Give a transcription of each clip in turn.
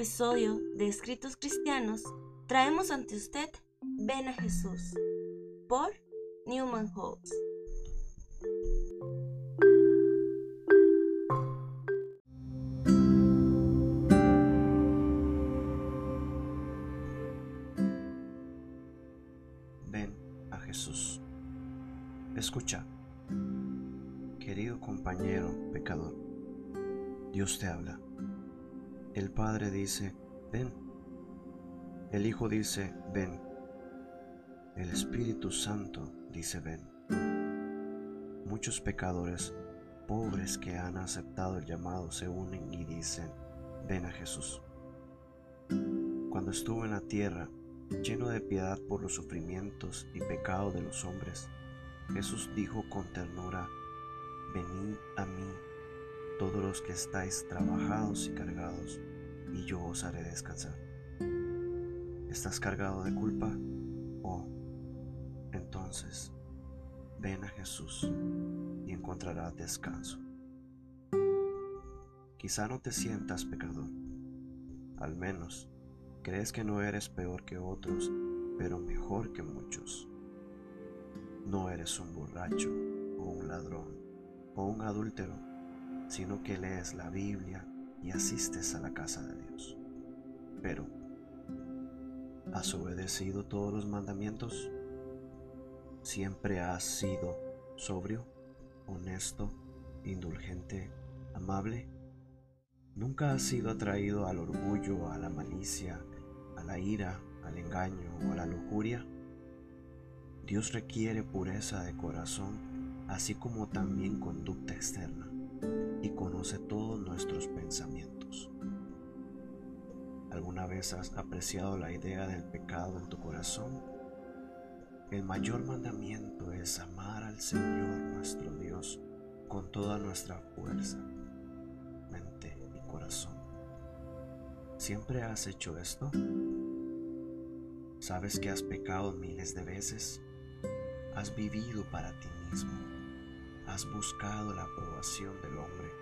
episodio de Escritos Cristianos, traemos ante usted Ven a Jesús por Newman Holtz. Ven a Jesús. Escucha, querido compañero pecador, Dios te habla. El Padre dice, ven. El Hijo dice, ven. El Espíritu Santo dice, ven. Muchos pecadores pobres que han aceptado el llamado se unen y dicen, ven a Jesús. Cuando estuvo en la tierra, lleno de piedad por los sufrimientos y pecado de los hombres, Jesús dijo con ternura, venid a mí todos los que estáis trabajados y cargados, y yo os haré descansar. ¿Estás cargado de culpa? Oh, entonces ven a Jesús y encontrarás descanso. Quizá no te sientas pecador, al menos crees que no eres peor que otros, pero mejor que muchos. No eres un borracho o un ladrón o un adúltero sino que lees la Biblia y asistes a la casa de Dios. Pero, ¿has obedecido todos los mandamientos? ¿Siempre has sido sobrio, honesto, indulgente, amable? ¿Nunca has sido atraído al orgullo, a la malicia, a la ira, al engaño o a la lujuria? Dios requiere pureza de corazón, así como también conducta externa y conoce todos nuestros pensamientos. ¿Alguna vez has apreciado la idea del pecado en tu corazón? El mayor mandamiento es amar al Señor nuestro Dios con toda nuestra fuerza, mente y corazón. ¿Siempre has hecho esto? ¿Sabes que has pecado miles de veces? ¿Has vivido para ti mismo? Has buscado la aprobación del hombre,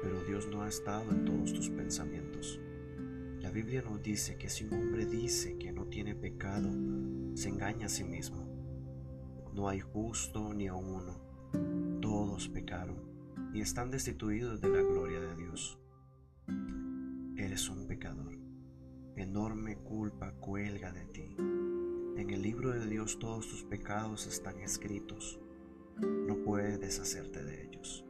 pero Dios no ha estado en todos tus pensamientos. La Biblia nos dice que si un hombre dice que no tiene pecado, se engaña a sí mismo. No hay justo ni a uno. Todos pecaron y están destituidos de la gloria de Dios. Eres un pecador. Enorme culpa cuelga de ti. En el libro de Dios todos tus pecados están escritos no puedes deshacerte de ellos.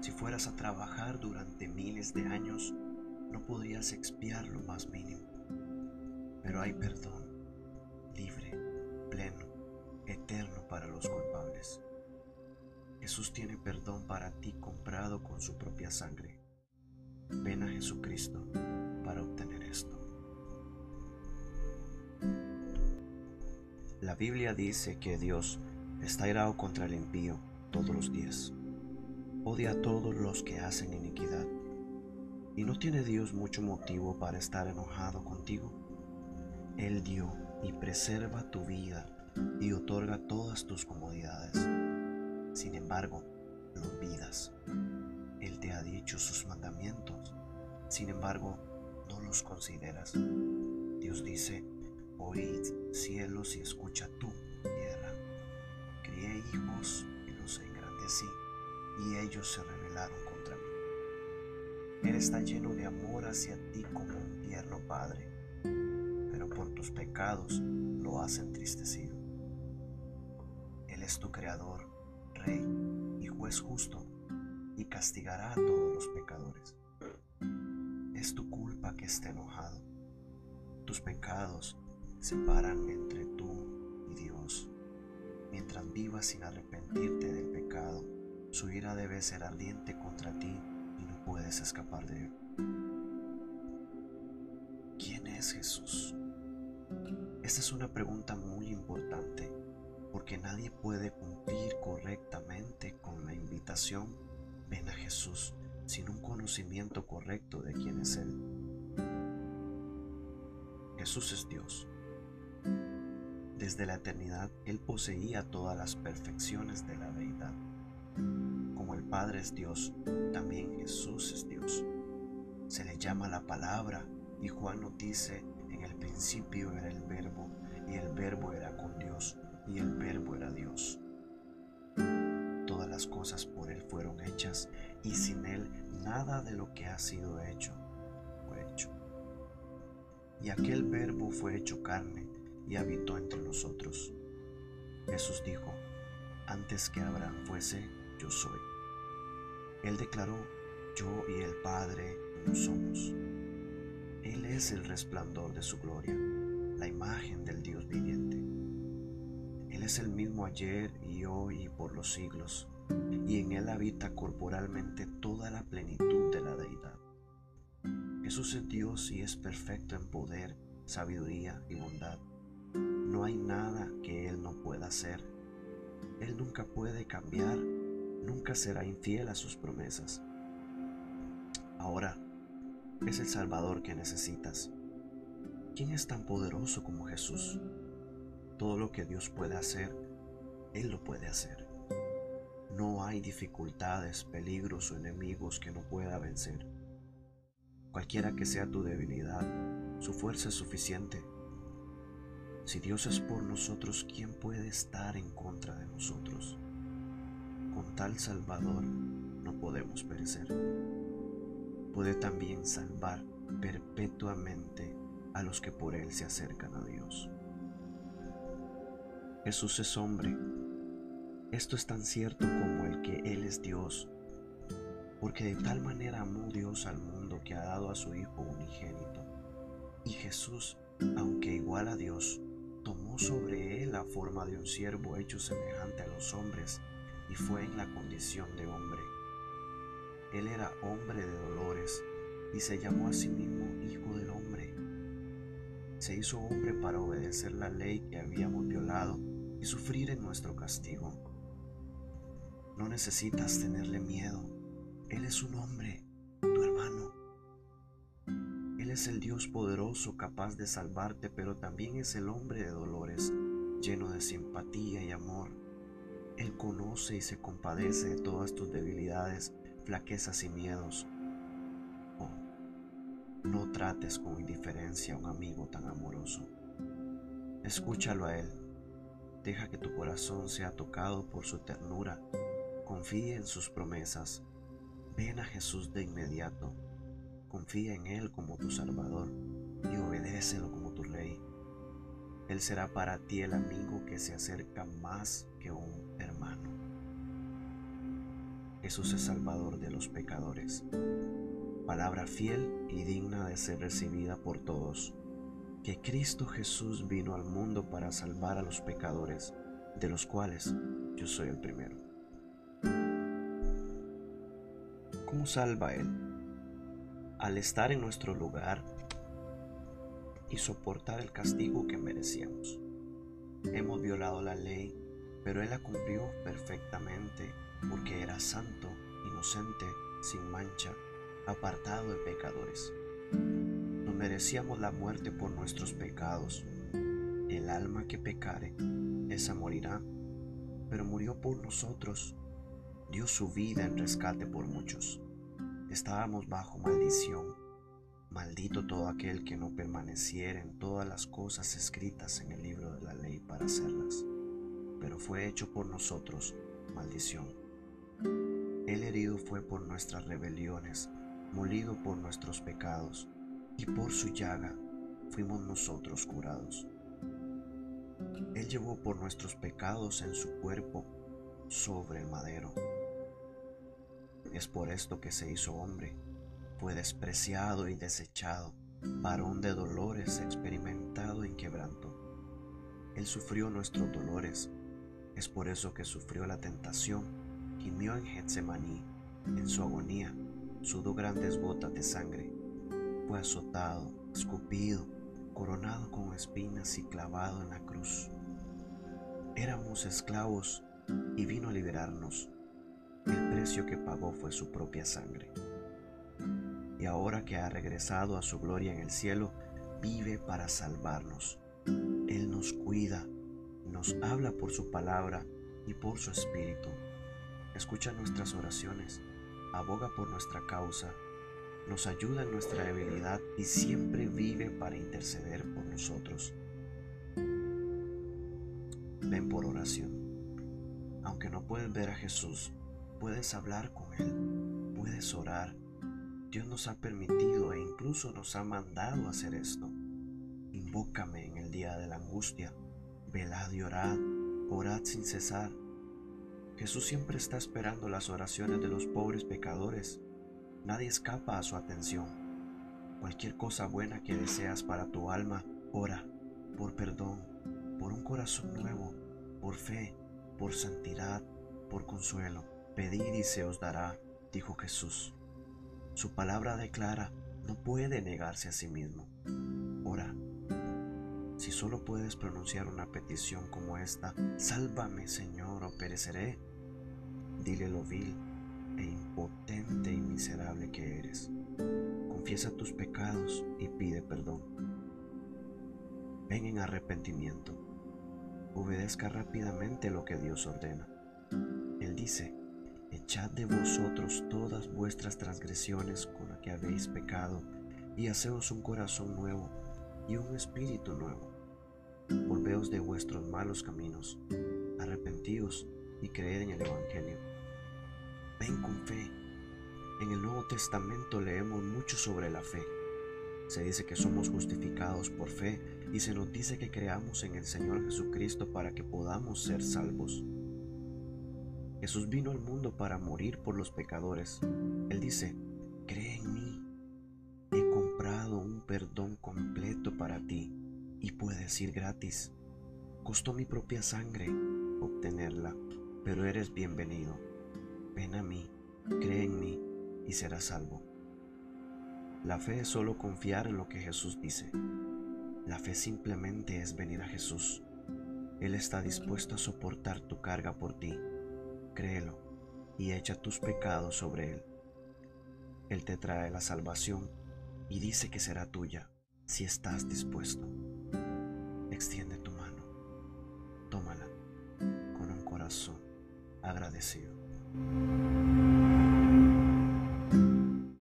Si fueras a trabajar durante miles de años, no podrías expiar lo más mínimo. Pero hay perdón, libre, pleno, eterno para los culpables. Jesús tiene perdón para ti comprado con su propia sangre. Ven a Jesucristo para obtener esto. La Biblia dice que Dios está irado contra el impío todos los días. Odia a todos los que hacen iniquidad. ¿Y no tiene Dios mucho motivo para estar enojado contigo? Él dio y preserva tu vida y otorga todas tus comodidades. Sin embargo, lo olvidas. Él te ha dicho sus mandamientos. Sin embargo, no los consideras. Dios dice, oíd cielos y escucha tú y ellos se rebelaron contra mí. Él está lleno de amor hacia ti como un tierno padre, pero por tus pecados lo has entristecido. Él es tu creador, rey y juez justo, y castigará a todos los pecadores. Es tu culpa que esté enojado. Tus pecados separan entre tú y Dios. Mientras vivas sin arrepentirte del pecado, su ira debe ser ardiente contra ti y no puedes escapar de él. ¿Quién es Jesús? Esta es una pregunta muy importante porque nadie puede cumplir correctamente con la invitación ven a Jesús sin un conocimiento correcto de quién es Él. Jesús es Dios desde la eternidad Él poseía todas las perfecciones de la deidad. Padre es Dios, también Jesús es Dios. se le llama la palabra y Juan nos dice, en el principio era el verbo y el verbo era con Dios y el verbo era Dios. Todas las cosas por Él fueron hechas y sin Él nada de lo que ha sido hecho fue hecho. Y aquel verbo fue hecho carne y habitó entre nosotros. Jesús dijo, antes que Abraham fuese, yo soy. Él declaró, yo y el Padre no somos. Él es el resplandor de su gloria, la imagen del Dios viviente. Él es el mismo ayer y hoy y por los siglos, y en Él habita corporalmente toda la plenitud de la deidad. Jesús es Dios y es perfecto en poder, sabiduría y bondad. No hay nada que Él no pueda hacer. Él nunca puede cambiar, nunca será infiel a sus promesas. Ahora, es el Salvador que necesitas. ¿Quién es tan poderoso como Jesús? Todo lo que Dios puede hacer, Él lo puede hacer. No hay dificultades, peligros o enemigos que no pueda vencer. Cualquiera que sea tu debilidad, su fuerza es suficiente. Si Dios es por nosotros, ¿quién puede estar en contra de nosotros? Con tal Salvador no podemos perecer puede también salvar perpetuamente a los que por Él se acercan a Dios. Jesús es hombre. Esto es tan cierto como el que Él es Dios, porque de tal manera amó Dios al mundo que ha dado a su Hijo unigénito. Y Jesús, aunque igual a Dios, tomó sobre Él la forma de un siervo hecho semejante a los hombres y fue en la condición de hombre él era hombre de dolores y se llamó a sí mismo Hijo del Hombre. Se hizo hombre para obedecer la ley que habíamos violado y sufrir en nuestro castigo. No necesitas tenerle miedo. Él es un hombre, tu hermano. Él es el Dios poderoso capaz de salvarte, pero también es el hombre de dolores, lleno de simpatía y amor. Él conoce y se compadece de todas tus debilidades flaquezas y miedos. Oh, no trates con indiferencia a un amigo tan amoroso. Escúchalo a él. Deja que tu corazón sea tocado por su ternura. Confía en sus promesas. Ven a Jesús de inmediato. Confía en Él como tu Salvador y obedécelo como tu Rey. Él será para ti el amigo que se acerca más que un. Jesús es Salvador de los pecadores. Palabra fiel y digna de ser recibida por todos. Que Cristo Jesús vino al mundo para salvar a los pecadores, de los cuales yo soy el primero. ¿Cómo salva Él? Al estar en nuestro lugar y soportar el castigo que merecíamos. Hemos violado la ley, pero Él la cumplió perfectamente porque era santo, inocente, sin mancha, apartado de pecadores. No merecíamos la muerte por nuestros pecados. El alma que pecare, esa morirá, pero murió por nosotros. Dio su vida en rescate por muchos. Estábamos bajo maldición. Maldito todo aquel que no permaneciera en todas las cosas escritas en el libro de la ley para hacerlas. Pero fue hecho por nosotros maldición el herido fue por nuestras rebeliones, molido por nuestros pecados, y por su llaga fuimos nosotros curados. Él llevó por nuestros pecados en su cuerpo sobre el madero. Es por esto que se hizo hombre, fue despreciado y desechado, varón de dolores, experimentado en quebranto. Él sufrió nuestros dolores, es por eso que sufrió la tentación gimió en Getsemaní, en su agonía, sudó grandes gotas de sangre, fue azotado, escupido, coronado con espinas y clavado en la cruz. Éramos esclavos y vino a liberarnos. El precio que pagó fue su propia sangre. Y ahora que ha regresado a su gloria en el cielo, vive para salvarnos. Él nos cuida, nos habla por su palabra y por su espíritu escucha nuestras oraciones, aboga por nuestra causa nos ayuda en nuestra debilidad y siempre vive para interceder por nosotros. Ven por oración. Aunque no puedes ver a Jesús, puedes hablar con Él, puedes orar. Dios nos ha permitido e incluso nos ha mandado hacer esto. Invócame en el día de la angustia. Velad y orad, orad sin cesar. Jesús siempre está esperando las oraciones de los pobres pecadores. Nadie escapa a su atención. Cualquier cosa buena que deseas para tu alma, ora por perdón, por un corazón nuevo, por fe, por santidad, por consuelo. Pedid y se os dará, dijo Jesús. Su palabra declara, no puede negarse a sí mismo. Solo puedes pronunciar una petición como esta, sálvame Señor o pereceré, dile lo vil e impotente y miserable que eres. Confiesa tus pecados y pide perdón. Ven en arrepentimiento. Obedezca rápidamente lo que Dios ordena. Él dice, echad de vosotros todas vuestras transgresiones con las que habéis pecado y haceos un corazón nuevo y un espíritu nuevo. Volveos de vuestros malos caminos, arrepentíos y creed en el Evangelio. Ven con fe. En el Nuevo Testamento leemos mucho sobre la fe. Se dice que somos justificados por fe y se nos dice que creamos en el Señor Jesucristo para que podamos ser salvos. Jesús vino al mundo para morir por los pecadores. Él dice, cree en mí. He comprado un perdón completo para ti y puedes ir gratis. Costó mi propia sangre obtenerla, pero eres bienvenido. Ven a mí, cree en mí y serás salvo. La fe es solo confiar en lo que Jesús dice. La fe simplemente es venir a Jesús. Él está dispuesto a soportar tu carga por ti. Créelo y echa tus pecados sobre Él. Él te trae la salvación y dice que será tuya si estás dispuesto. Extiende tu mano, tómala con un corazón agradecido.